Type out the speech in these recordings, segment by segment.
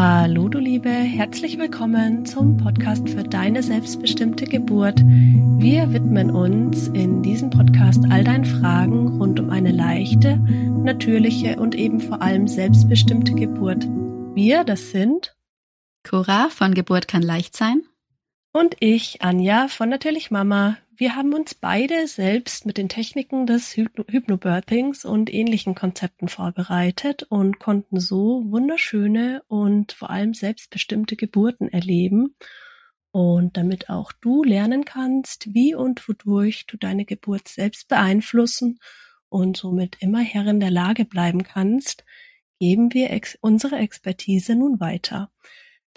Hallo du Liebe, herzlich willkommen zum Podcast für deine selbstbestimmte Geburt. Wir widmen uns in diesem Podcast all deinen Fragen rund um eine leichte, natürliche und eben vor allem selbstbestimmte Geburt. Wir, das sind Cora von Geburt kann leicht sein und ich, Anja von Natürlich Mama. Wir haben uns beide selbst mit den Techniken des Hypnobirthings und ähnlichen Konzepten vorbereitet und konnten so wunderschöne und vor allem selbstbestimmte Geburten erleben. Und damit auch du lernen kannst, wie und wodurch du deine Geburt selbst beeinflussen und somit immer Herrin der Lage bleiben kannst, geben wir ex unsere Expertise nun weiter.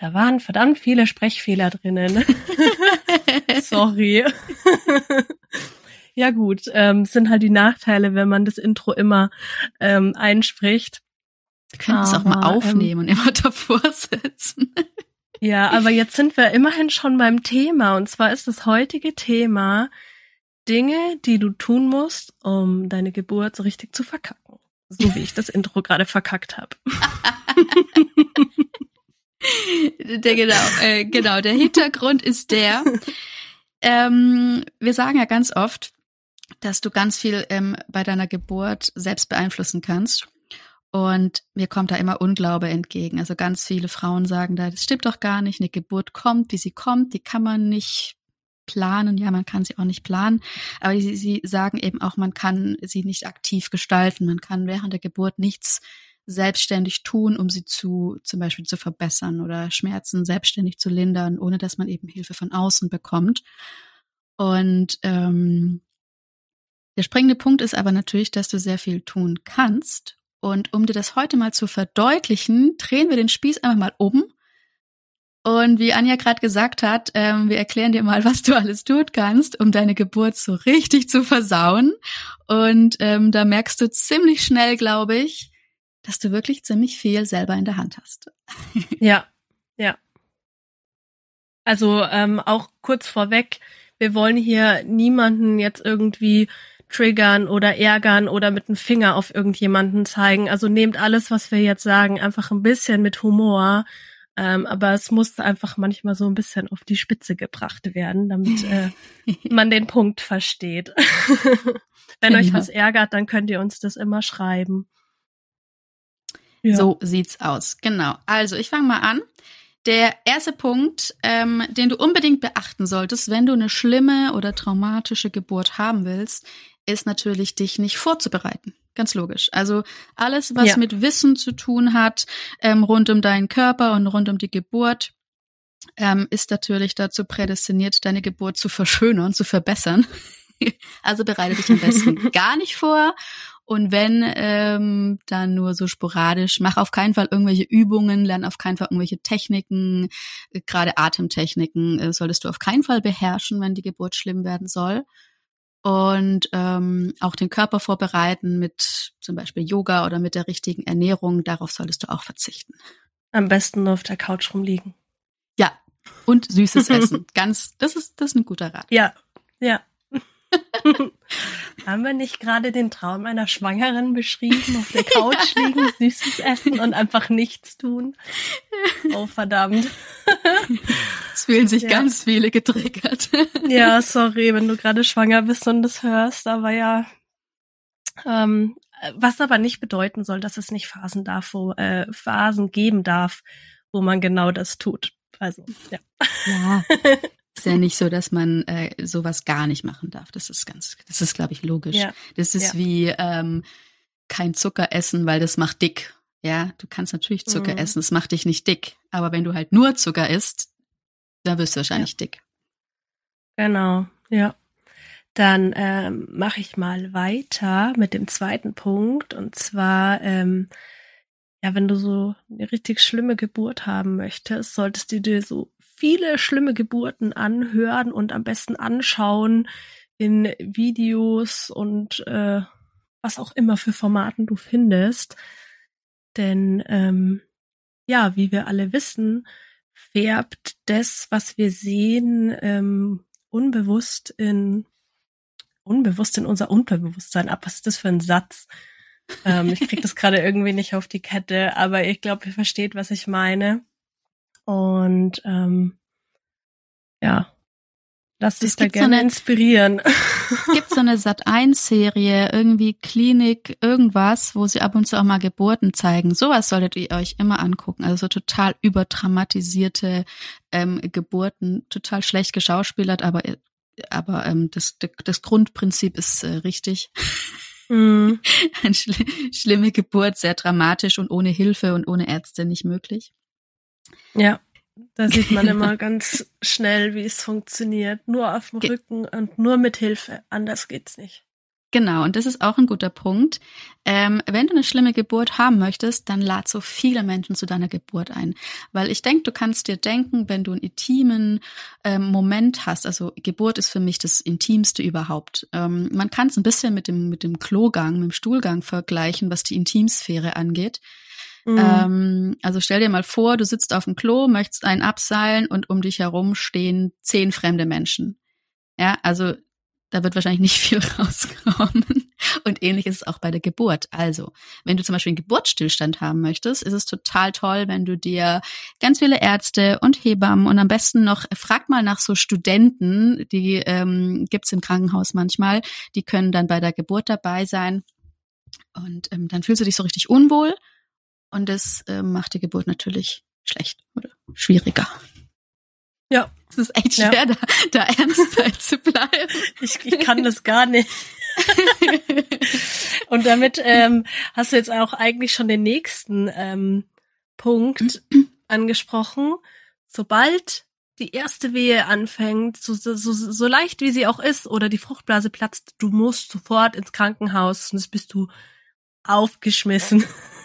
Da waren verdammt viele Sprechfehler drinnen. Sorry. ja gut, ähm, sind halt die Nachteile, wenn man das Intro immer ähm, einspricht. Wir können es auch mal ähm, aufnehmen ähm, und immer davor sitzen. ja, aber jetzt sind wir immerhin schon beim Thema. Und zwar ist das heutige Thema Dinge, die du tun musst, um deine Geburt so richtig zu verkacken. So wie ich das Intro gerade verkackt habe. der genau, äh, genau, der Hintergrund ist der, ähm, wir sagen ja ganz oft, dass du ganz viel ähm, bei deiner Geburt selbst beeinflussen kannst. Und mir kommt da immer Unglaube entgegen. Also ganz viele Frauen sagen da, das stimmt doch gar nicht. Eine Geburt kommt, wie sie kommt, die kann man nicht planen. Ja, man kann sie auch nicht planen. Aber sie, sie sagen eben auch, man kann sie nicht aktiv gestalten. Man kann während der Geburt nichts selbstständig tun, um sie zu zum Beispiel zu verbessern oder Schmerzen selbstständig zu lindern, ohne dass man eben Hilfe von außen bekommt. Und ähm, der springende Punkt ist aber natürlich, dass du sehr viel tun kannst. Und um dir das heute mal zu verdeutlichen, drehen wir den Spieß einfach mal um. Und wie Anja gerade gesagt hat, ähm, wir erklären dir mal, was du alles tun kannst, um deine Geburt so richtig zu versauen. Und ähm, da merkst du ziemlich schnell, glaube ich, dass du wirklich ziemlich viel selber in der Hand hast. ja, ja. Also ähm, auch kurz vorweg, wir wollen hier niemanden jetzt irgendwie triggern oder ärgern oder mit dem Finger auf irgendjemanden zeigen. Also nehmt alles, was wir jetzt sagen, einfach ein bisschen mit Humor. Ähm, aber es muss einfach manchmal so ein bisschen auf die Spitze gebracht werden, damit äh, man den Punkt versteht. Wenn genau. euch was ärgert, dann könnt ihr uns das immer schreiben. Ja. So sieht's aus. Genau. Also ich fange mal an. Der erste Punkt, ähm, den du unbedingt beachten solltest, wenn du eine schlimme oder traumatische Geburt haben willst, ist natürlich, dich nicht vorzubereiten. Ganz logisch. Also alles, was ja. mit Wissen zu tun hat, ähm, rund um deinen Körper und rund um die Geburt, ähm, ist natürlich dazu prädestiniert, deine Geburt zu verschönern, zu verbessern. also bereite dich am besten gar nicht vor und wenn, ähm, dann nur so sporadisch. Mach auf keinen Fall irgendwelche Übungen, lern auf keinen Fall irgendwelche Techniken, äh, gerade Atemtechniken äh, solltest du auf keinen Fall beherrschen, wenn die Geburt schlimm werden soll. Und ähm, auch den Körper vorbereiten mit zum Beispiel Yoga oder mit der richtigen Ernährung. Darauf solltest du auch verzichten. Am besten nur auf der Couch rumliegen. Ja, und süßes Essen. Ganz, das ist, das ist ein guter Rat. Ja, ja. Haben wir nicht gerade den Traum einer Schwangeren beschrieben, auf der Couch liegen, süßes essen und einfach nichts tun? Oh, verdammt. Es fühlen sich ja. ganz viele getriggert. Ja, sorry, wenn du gerade schwanger bist und das hörst, aber ja. Ähm, was aber nicht bedeuten soll, dass es nicht Phasen darf, wo, äh, Phasen geben darf, wo man genau das tut. Also, ja. Ja, ist ja nicht so, dass man äh, sowas gar nicht machen darf. Das ist ganz, das ist, glaube ich, logisch. Ja. Das ist ja. wie ähm, kein Zucker essen, weil das macht dick. Ja, du kannst natürlich Zucker mhm. essen, das macht dich nicht dick. Aber wenn du halt nur Zucker isst, dann wirst du wahrscheinlich ja. dick. Genau, ja. Dann ähm, mache ich mal weiter mit dem zweiten Punkt. Und zwar, ähm, ja, wenn du so eine richtig schlimme Geburt haben möchtest, solltest du dir so viele schlimme Geburten anhören und am besten anschauen in Videos und äh, was auch immer für Formaten du findest. Denn ähm, ja, wie wir alle wissen, färbt das, was wir sehen, ähm, unbewusst in unbewusst in unser Unterbewusstsein ab. Was ist das für ein Satz? ähm, ich krieg das gerade irgendwie nicht auf die Kette, aber ich glaube, ihr versteht, was ich meine. Und ähm, ja, lass dich da gerne so eine, inspirieren. Es gibt so eine Sat1-Serie, irgendwie Klinik, irgendwas, wo sie ab und zu auch mal Geburten zeigen. Sowas solltet ihr euch immer angucken. Also so total überdramatisierte ähm, Geburten, total schlecht geschauspielert, aber aber ähm, das, das Grundprinzip ist äh, richtig. Mm. Eine schl schlimme Geburt, sehr dramatisch und ohne Hilfe und ohne Ärzte nicht möglich. Ja, da sieht man immer ganz schnell, wie es funktioniert. Nur auf dem Rücken und nur mit Hilfe. Anders geht's nicht. Genau, und das ist auch ein guter Punkt. Ähm, wenn du eine schlimme Geburt haben möchtest, dann lad so viele Menschen zu deiner Geburt ein. Weil ich denke, du kannst dir denken, wenn du einen intimen ähm, Moment hast, also Geburt ist für mich das Intimste überhaupt. Ähm, man kann es ein bisschen mit dem, mit dem Klogang, mit dem Stuhlgang vergleichen, was die Intimsphäre angeht. Mhm. Ähm, also stell dir mal vor, du sitzt auf dem Klo, möchtest einen abseilen und um dich herum stehen zehn fremde Menschen. Ja, also da wird wahrscheinlich nicht viel rauskommen. Und ähnlich ist es auch bei der Geburt. Also, wenn du zum Beispiel einen Geburtsstillstand haben möchtest, ist es total toll, wenn du dir ganz viele Ärzte und Hebammen und am besten noch, frag mal nach so Studenten, die ähm, gibt's im Krankenhaus manchmal, die können dann bei der Geburt dabei sein. Und ähm, dann fühlst du dich so richtig unwohl. Und das ähm, macht die Geburt natürlich schlecht oder schwieriger. Ja. Es ist echt schwer, ja. da, da ernst bei zu bleiben. Ich, ich kann das gar nicht. Und damit ähm, hast du jetzt auch eigentlich schon den nächsten ähm, Punkt angesprochen. Sobald die erste Wehe anfängt, so, so, so, so leicht wie sie auch ist, oder die Fruchtblase platzt, du musst sofort ins Krankenhaus, sonst bist du aufgeschmissen.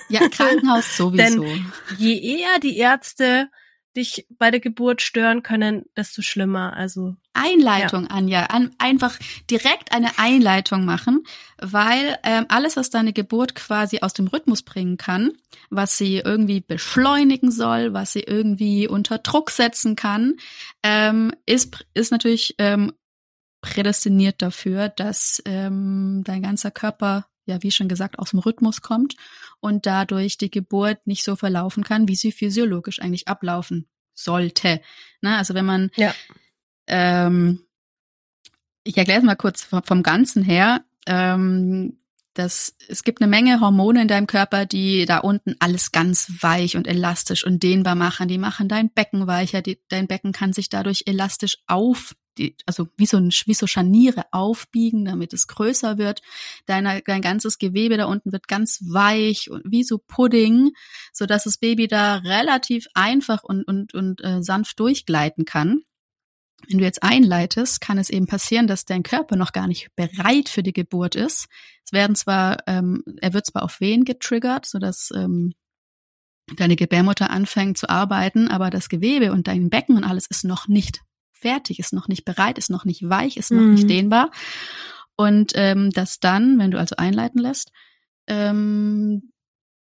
Ja, Krankenhaus sowieso. Denn je eher die Ärzte dich bei der Geburt stören können, desto schlimmer. Also Einleitung, ja. Anja, an, einfach direkt eine Einleitung machen, weil ähm, alles, was deine Geburt quasi aus dem Rhythmus bringen kann, was sie irgendwie beschleunigen soll, was sie irgendwie unter Druck setzen kann, ähm, ist ist natürlich ähm, prädestiniert dafür, dass ähm, dein ganzer Körper ja, wie schon gesagt, aus dem Rhythmus kommt und dadurch die Geburt nicht so verlaufen kann, wie sie physiologisch eigentlich ablaufen sollte. Ne? Also wenn man, ja. ähm, ich erkläre es mal kurz vom, vom Ganzen her. Ähm, das, es gibt eine Menge Hormone in deinem Körper, die da unten alles ganz weich und elastisch und dehnbar machen. Die machen dein Becken weicher. Die, dein Becken kann sich dadurch elastisch auf die, also wie so, ein, wie so Scharniere aufbiegen, damit es größer wird. Deine, dein ganzes Gewebe da unten wird ganz weich und wie so Pudding, so dass das Baby da relativ einfach und, und, und äh, sanft durchgleiten kann. Wenn du jetzt einleitest, kann es eben passieren, dass dein Körper noch gar nicht bereit für die Geburt ist. Es werden zwar, ähm, er wird zwar auf Wehen getriggert, so dass ähm, deine Gebärmutter anfängt zu arbeiten, aber das Gewebe und dein Becken und alles ist noch nicht fertig, ist noch nicht bereit, ist noch nicht weich, ist noch mhm. nicht dehnbar. Und ähm, das dann, wenn du also einleiten lässt, ähm,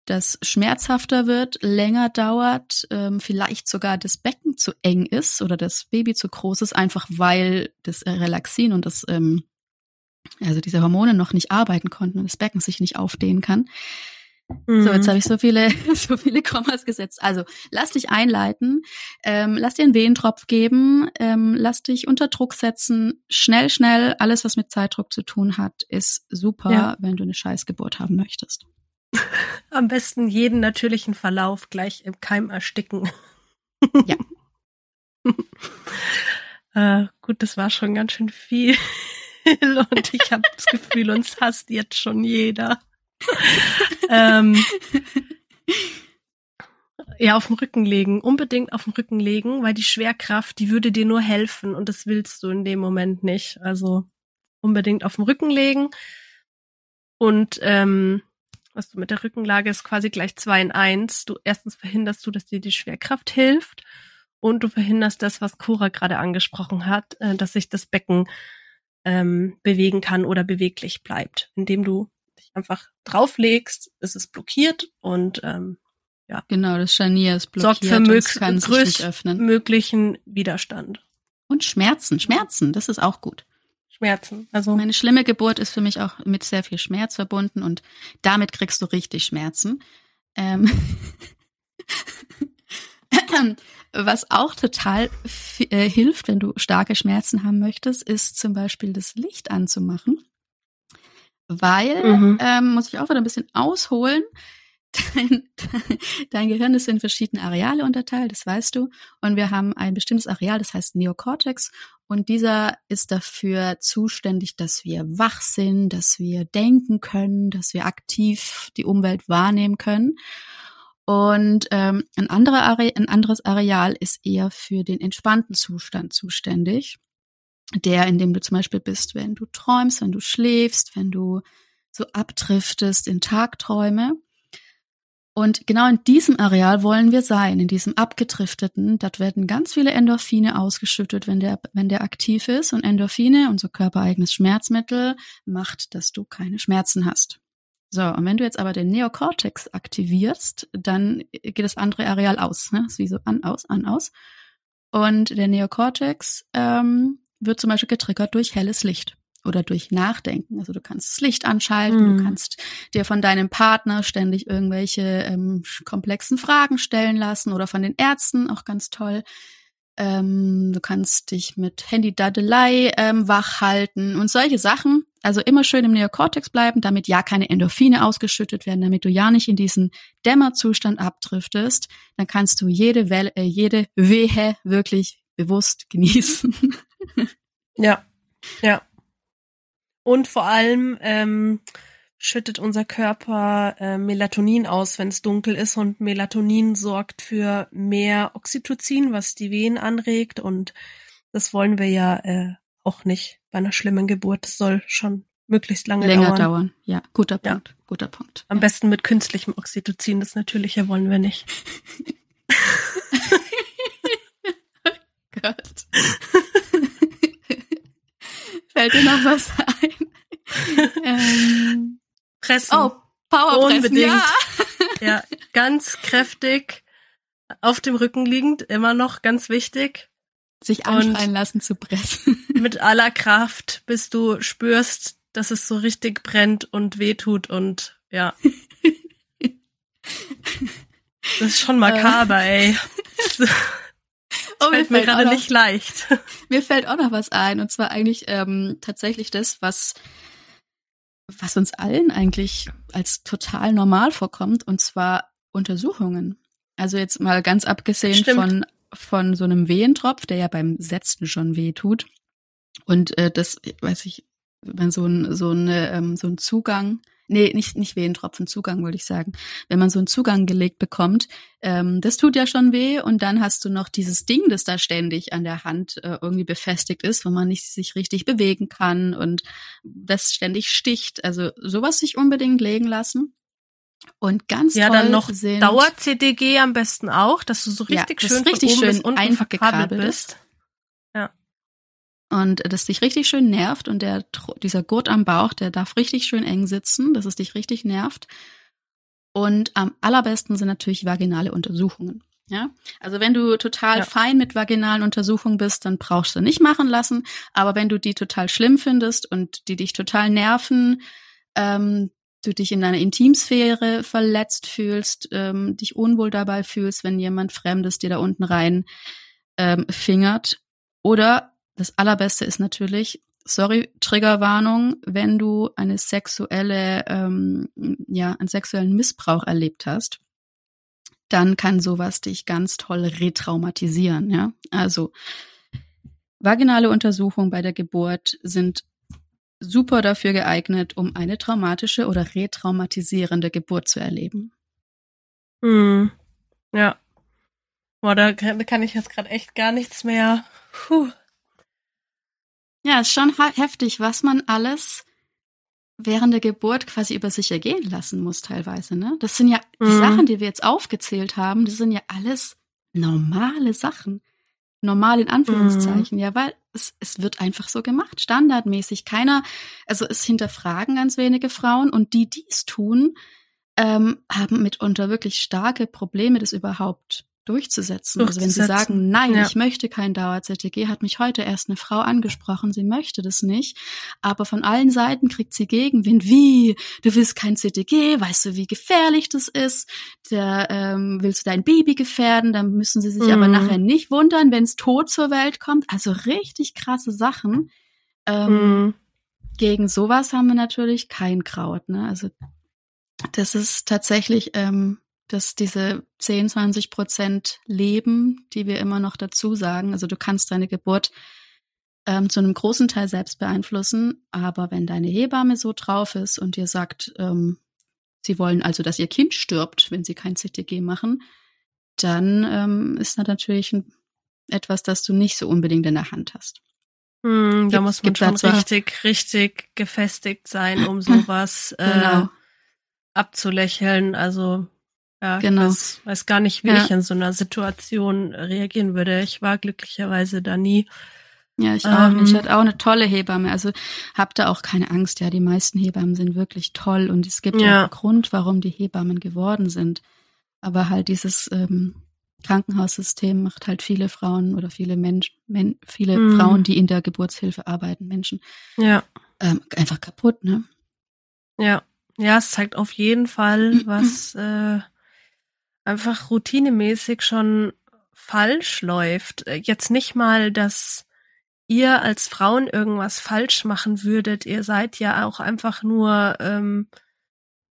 das schmerzhafter wird, länger dauert, ähm, vielleicht sogar das Becken zu eng ist oder das Baby zu groß ist, einfach weil das Relaxin und das, ähm, also diese Hormone noch nicht arbeiten konnten und das Becken sich nicht aufdehnen kann. So, jetzt mhm. habe ich so viele, so viele Kommas gesetzt. Also, lass dich einleiten, ähm, lass dir einen Wehentropf geben, ähm, lass dich unter Druck setzen. Schnell, schnell, alles, was mit Zeitdruck zu tun hat, ist super, ja. wenn du eine Scheißgeburt haben möchtest. Am besten jeden natürlichen Verlauf gleich im Keim ersticken. Ja. äh, gut, das war schon ganz schön viel. Und ich habe das Gefühl, uns hasst jetzt schon jeder ähm, ja, auf dem Rücken legen. Unbedingt auf dem Rücken legen, weil die Schwerkraft, die würde dir nur helfen und das willst du in dem Moment nicht. Also unbedingt auf dem Rücken legen. Und ähm, was du mit der Rückenlage ist quasi gleich zwei in eins. Du erstens verhinderst du, dass dir die Schwerkraft hilft und du verhinderst das, was Cora gerade angesprochen hat, äh, dass sich das Becken ähm, bewegen kann oder beweglich bleibt, indem du einfach drauflegst, ist es blockiert und ähm, ja. Genau, das Scharnier ist blockiert. Sorgt für mög größtmöglichen Widerstand. Und Schmerzen, Schmerzen, das ist auch gut. Schmerzen. Also meine schlimme Geburt ist für mich auch mit sehr viel Schmerz verbunden und damit kriegst du richtig Schmerzen. Ähm Was auch total äh, hilft, wenn du starke Schmerzen haben möchtest, ist zum Beispiel das Licht anzumachen. Weil, mhm. ähm, muss ich auch wieder ein bisschen ausholen, dein, dein Gehirn ist in verschiedene Areale unterteilt, das weißt du. Und wir haben ein bestimmtes Areal, das heißt Neokortex. Und dieser ist dafür zuständig, dass wir wach sind, dass wir denken können, dass wir aktiv die Umwelt wahrnehmen können. Und ähm, ein, anderer Are ein anderes Areal ist eher für den entspannten Zustand zuständig. Der, in dem du zum Beispiel bist, wenn du träumst, wenn du schläfst, wenn du so abdriftest in Tagträume. Und genau in diesem Areal wollen wir sein, in diesem abgedrifteten. Dort werden ganz viele Endorphine ausgeschüttet, wenn der, wenn der aktiv ist. Und Endorphine, unser körpereigenes Schmerzmittel, macht, dass du keine Schmerzen hast. So, und wenn du jetzt aber den Neokortex aktivierst, dann geht das andere Areal aus. Ne? Das ist wie so an, aus, an, aus. Und der Neokortex ähm, wird zum Beispiel getriggert durch helles Licht oder durch Nachdenken. Also du kannst das Licht anschalten, mhm. du kannst dir von deinem Partner ständig irgendwelche ähm, komplexen Fragen stellen lassen oder von den Ärzten, auch ganz toll. Ähm, du kannst dich mit Handy-Dadelei ähm, wach halten und solche Sachen. Also immer schön im Neokortex bleiben, damit ja keine Endorphine ausgeschüttet werden, damit du ja nicht in diesen Dämmerzustand abdriftest. Dann kannst du jede Welle, äh, jede Wehe wirklich bewusst genießen. ja, ja. Und vor allem ähm, schüttet unser Körper äh, Melatonin aus, wenn es dunkel ist. Und Melatonin sorgt für mehr Oxytocin, was die Wehen anregt. Und das wollen wir ja äh, auch nicht bei einer schlimmen Geburt. Das soll schon möglichst lange Länger dauern. dauern. Ja, guter Punkt. Ja. Guter Punkt. Am ja. besten mit künstlichem Oxytocin. Das Natürliche wollen wir nicht. Gott. Fällt dir noch was ein? ähm, Pressen. Oh, Powerpressen, Unbedingt. ja. ja, ganz kräftig auf dem Rücken liegend, immer noch ganz wichtig. Sich anschreien lassen zu pressen. mit aller Kraft, bis du spürst, dass es so richtig brennt und wehtut und ja. Das ist schon makaber, ey. Oh, fällt mir, gerade nicht leicht. Mir fällt auch noch was ein, und zwar eigentlich ähm, tatsächlich das, was was uns allen eigentlich als total normal vorkommt, und zwar Untersuchungen. Also jetzt mal ganz abgesehen Stimmt. von von so einem Wehentropf, der ja beim Setzen schon weh tut. Und äh, das, weiß ich, wenn so ein so eine ähm, so ein Zugang nee, nicht, nicht Wehentropfen, Zugang wollte ich sagen. Wenn man so einen Zugang gelegt bekommt, ähm, das tut ja schon weh und dann hast du noch dieses Ding, das da ständig an der Hand äh, irgendwie befestigt ist, wo man nicht sich richtig bewegen kann und das ständig sticht. Also sowas sich unbedingt legen lassen. Und ganz ja, dann noch sind, Dauer-CDG am besten auch, dass du so richtig ja, schön richtig schön einfach gekabelt bist. Und das dich richtig schön nervt und der dieser Gurt am Bauch, der darf richtig schön eng sitzen, dass es dich richtig nervt. Und am allerbesten sind natürlich vaginale Untersuchungen. Ja, also wenn du total Ja. fein mit vaginalen Untersuchungen bist, dann brauchst du nicht machen lassen. Aber wenn du die total schlimm findest und die dich total nerven, ähm, du dich in deiner Intimsphäre verletzt fühlst, ähm, dich unwohl dabei fühlst, wenn jemand Fremdes dir da unten rein ähm, fingert. Oder das Allerbeste ist natürlich, sorry, Triggerwarnung, wenn du eine sexuelle, ähm, ja, einen sexuellen Missbrauch erlebt hast, dann kann sowas dich ganz toll retraumatisieren, ja. Also vaginale Untersuchungen bei der Geburt sind super dafür geeignet, um eine traumatische oder retraumatisierende Geburt zu erleben. Hm. Ja. Boah, da kann, da kann ich jetzt gerade echt gar nichts mehr. Puh. Ja, ist schon heftig, was man alles während der Geburt quasi über sich ergehen lassen muss teilweise, ne? Das sind ja die Mhm. Sachen, die wir jetzt aufgezählt haben, das sind ja alles normale Sachen. Normal in Anführungszeichen, ja, weil es, es wird einfach so gemacht, standardmäßig. Keiner, also es hinterfragen ganz wenige Frauen und die, die es tun, ähm, haben mitunter wirklich starke Probleme, das überhaupt durchzusetzen. Also wenn sie sagen, nein, ja. ich möchte kein Dauer-CTG, hat mich heute erst eine Frau angesprochen, sie möchte das nicht, aber von allen Seiten kriegt sie Gegenwind. Wie? Du willst kein CTG? Weißt du, wie gefährlich das ist? Der, ähm, willst du dein Baby gefährden? Dann müssen sie sich mhm. aber nachher nicht wundern, wenn es tot zur Welt kommt. Also richtig krasse Sachen. Ähm, mhm. Gegen sowas haben wir natürlich kein Kraut. Ne? Also das ist tatsächlich ähm, dass diese 10, 20 Prozent Leben, die wir immer noch dazu sagen, also du kannst deine Geburt ähm, zu einem großen Teil selbst beeinflussen, aber wenn deine Hebamme so drauf ist und dir sagt, ähm, sie wollen also, dass ihr Kind stirbt, wenn sie kein CTG machen, dann ähm, ist das natürlich ein, etwas, das du nicht so unbedingt in der Hand hast. Hm, da muss man schon richtig, richtig gefestigt sein, um sowas äh, genau. abzulächeln. Also ja, genau. ich weiß, weiß gar nicht, wie ja. ich in so einer Situation reagieren würde. Ich war glücklicherweise da nie. Ja, ich auch ähm, nicht. Ich hatte auch eine tolle Hebamme. Also hab da auch keine Angst. Ja, die meisten Hebammen sind wirklich toll und es gibt ja, ja einen Grund, warum die Hebammen geworden sind. Aber halt dieses ähm, Krankenhaussystem macht halt viele Frauen oder viele Menschen, men viele mhm. Frauen, die in der Geburtshilfe arbeiten, Menschen, ja. ähm, einfach kaputt, ne? Ja, ja, es zeigt auf jeden Fall, was äh, einfach routinemäßig schon falsch läuft. Äh, jetzt nicht mal, dass ihr als Frauen irgendwas falsch machen würdet. Ihr seid ja auch einfach nur, ähm,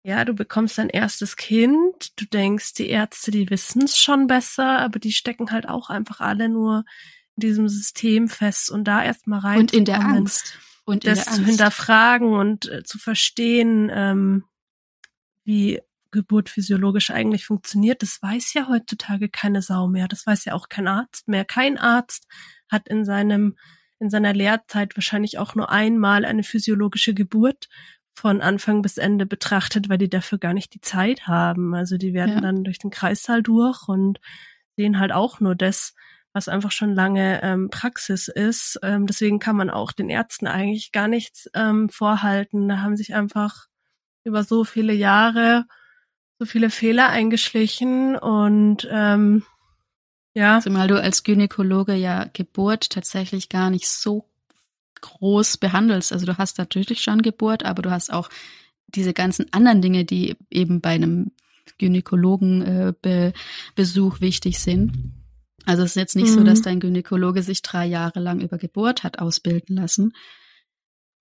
ja, du bekommst dein erstes Kind, du denkst, die Ärzte, die wissen es schon besser, aber die stecken halt auch einfach alle nur in diesem System fest und da erstmal rein. Und in der Angst. Und in das der Angst. zu hinterfragen und äh, zu verstehen, ähm, wie Geburt physiologisch eigentlich funktioniert, das weiß ja heutzutage keine Sau mehr. Das weiß ja auch kein Arzt mehr. Kein Arzt hat in seinem, in seiner Lehrzeit wahrscheinlich auch nur einmal eine physiologische Geburt von Anfang bis Ende betrachtet, weil die dafür gar nicht die Zeit haben. Also die werden ja. dann durch den Kreissaal durch und sehen halt auch nur das, was einfach schon lange ähm, Praxis ist. Ähm, deswegen kann man auch den Ärzten eigentlich gar nichts ähm, vorhalten. Da haben sich einfach über so viele Jahre so viele Fehler eingeschlichen und ähm, ja. Zumal du als Gynäkologe ja Geburt tatsächlich gar nicht so groß behandelst. Also du hast natürlich schon Geburt, aber du hast auch diese ganzen anderen Dinge, die eben bei einem Gynäkologenbesuch äh, Besuch wichtig sind. Also es ist jetzt nicht mhm. so, dass dein Gynäkologe sich drei Jahre lang über Geburt hat ausbilden lassen.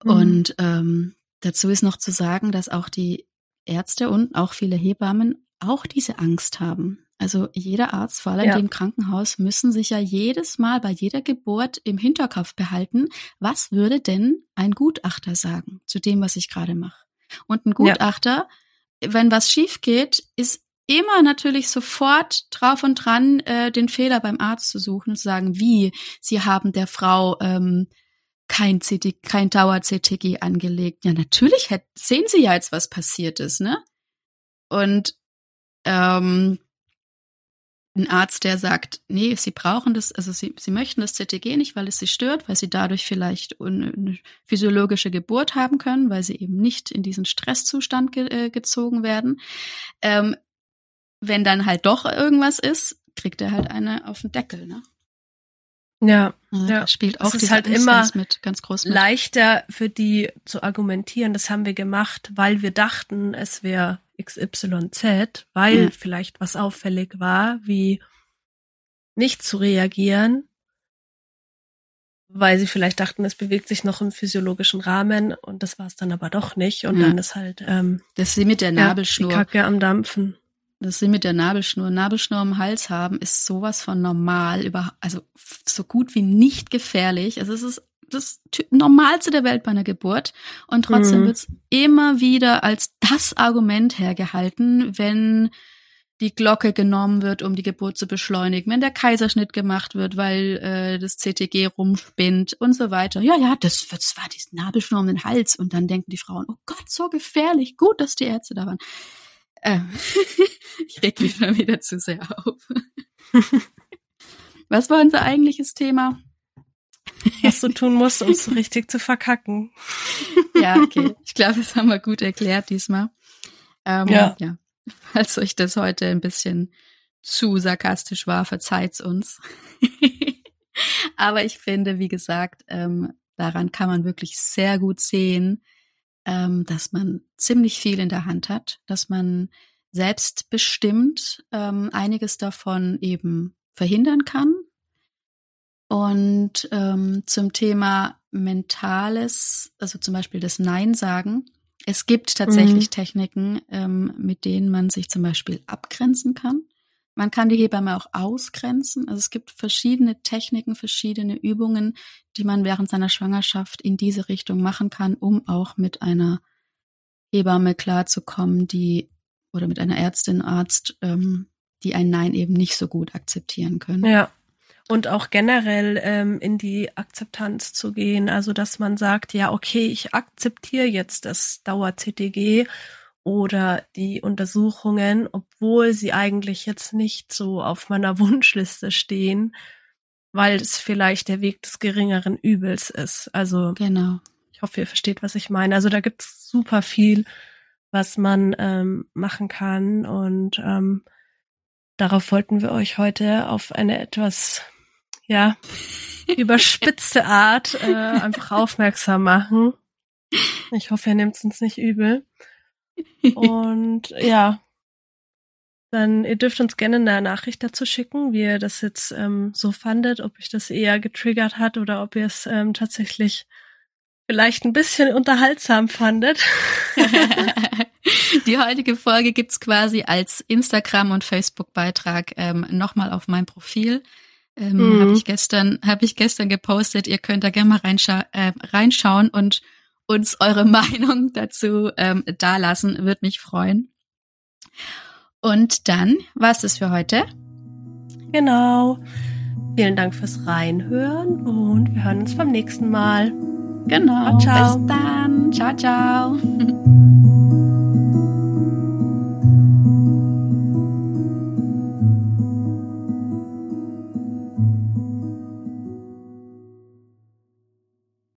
Mhm. Und ähm, dazu ist noch zu sagen, dass auch die Ärzte und auch viele Hebammen auch diese Angst haben. Also jeder Arzt, vor allem ja. im Krankenhaus, müssen sich ja jedes Mal bei jeder Geburt im Hinterkopf behalten, was würde denn ein Gutachter sagen zu dem, was ich gerade mache. Und ein Gutachter, ja. wenn was schief geht, ist immer natürlich sofort drauf und dran, äh, den Fehler beim Arzt zu suchen und zu sagen, wie, Sie haben der Frau ähm, kein CT, kein Dauer-CTG angelegt. Ja, natürlich hätt, sehen Sie ja jetzt, was passiert ist, ne? Und ähm, ein Arzt, der sagt, nee, Sie brauchen das, also Sie, Sie möchten das CTG nicht, weil es Sie stört, weil Sie dadurch vielleicht eine physiologische Geburt haben können, weil Sie eben nicht in diesen Stresszustand ge äh, gezogen werden. Ähm, wenn dann halt doch irgendwas ist, kriegt er halt eine auf den Deckel, ne? Ja, ja. spielt auch es ist halt immer mit, ganz groß mit. leichter für die zu argumentieren. Das haben wir gemacht, weil wir dachten, es wäre XYZ, weil ja. vielleicht was auffällig war, wie nicht zu reagieren, weil sie vielleicht dachten, es bewegt sich noch im physiologischen Rahmen und das war es dann aber doch nicht und ja. dann ist halt ähm, das ist sie mit der Nabelschnur ja, die Kacke am dampfen dass sie mit der Nabelschnur Nabelschnur im Hals haben, ist sowas von normal, über, also so gut wie nicht gefährlich. Also es ist das Normalste der Welt bei einer Geburt. Und trotzdem mhm. wird's immer wieder als das Argument hergehalten, wenn die Glocke genommen wird, um die Geburt zu beschleunigen, wenn der Kaiserschnitt gemacht wird, weil äh, das CTG rumspinnt und so weiter. Ja, ja, das, das war die Nabelschnur um den Hals. Und dann denken die Frauen, oh Gott, so gefährlich, gut, dass die Ärzte da waren. Äh, ich reg mich mal wieder zu sehr auf. Was war unser eigentliches Thema? Was du tun musst, um es richtig zu verkacken. ja, okay. Ich glaube, das haben wir gut erklärt diesmal. Ähm, ja. ja. Falls euch das heute ein bisschen zu sarkastisch war, verzeiht's uns. Aber ich finde, wie gesagt, ähm, daran kann man wirklich sehr gut sehen, ähm, dass man ziemlich viel in der Hand hat, dass man selbstbestimmt ähm, einiges davon eben verhindern kann. Und ähm, zum Thema Mentales, also zum Beispiel das Nein sagen, es gibt tatsächlich mhm. Techniken, ähm, mit denen man sich zum Beispiel abgrenzen kann. Man kann die Hebamme auch ausgrenzen. Also es gibt verschiedene Techniken, verschiedene Übungen, die man während seiner Schwangerschaft in diese Richtung machen kann, um auch mit einer Hebamme klarzukommen, die oder mit einer Ärztin, Arzt, ähm, die ein Nein eben nicht so gut akzeptieren können. Ja. Und auch generell ähm, in die Akzeptanz zu gehen. Also dass man sagt, ja, okay, ich akzeptiere jetzt das Dauer-CTG oder die Untersuchungen, obwohl sie eigentlich jetzt nicht so auf meiner Wunschliste stehen, weil es vielleicht der Weg des geringeren Übels ist. Also genau. Ich hoffe, ihr versteht, was ich meine. Also da gibt es super viel, was man ähm, machen kann und ähm, darauf wollten wir euch heute auf eine etwas ja überspitzte Art äh, einfach aufmerksam machen. Ich hoffe, ihr nehmt es uns nicht übel. Und ja, dann ihr dürft uns gerne eine Nachricht dazu schicken, wie ihr das jetzt ähm, so fandet, ob euch das eher getriggert hat oder ob ihr es ähm, tatsächlich vielleicht ein bisschen unterhaltsam fandet. Die heutige Folge gibt's quasi als Instagram- und Facebook-Beitrag ähm, nochmal auf mein Profil. Ähm, mhm. Habe ich gestern habe ich gestern gepostet. Ihr könnt da gerne mal reinscha äh, reinschauen und uns eure Meinung dazu ähm, dalassen. Würde mich freuen. Und dann war's das für heute. Genau. Vielen Dank fürs Reinhören und wir hören uns beim nächsten Mal. Genau. Ciao, ciao. Bis dann. Ciao, ciao.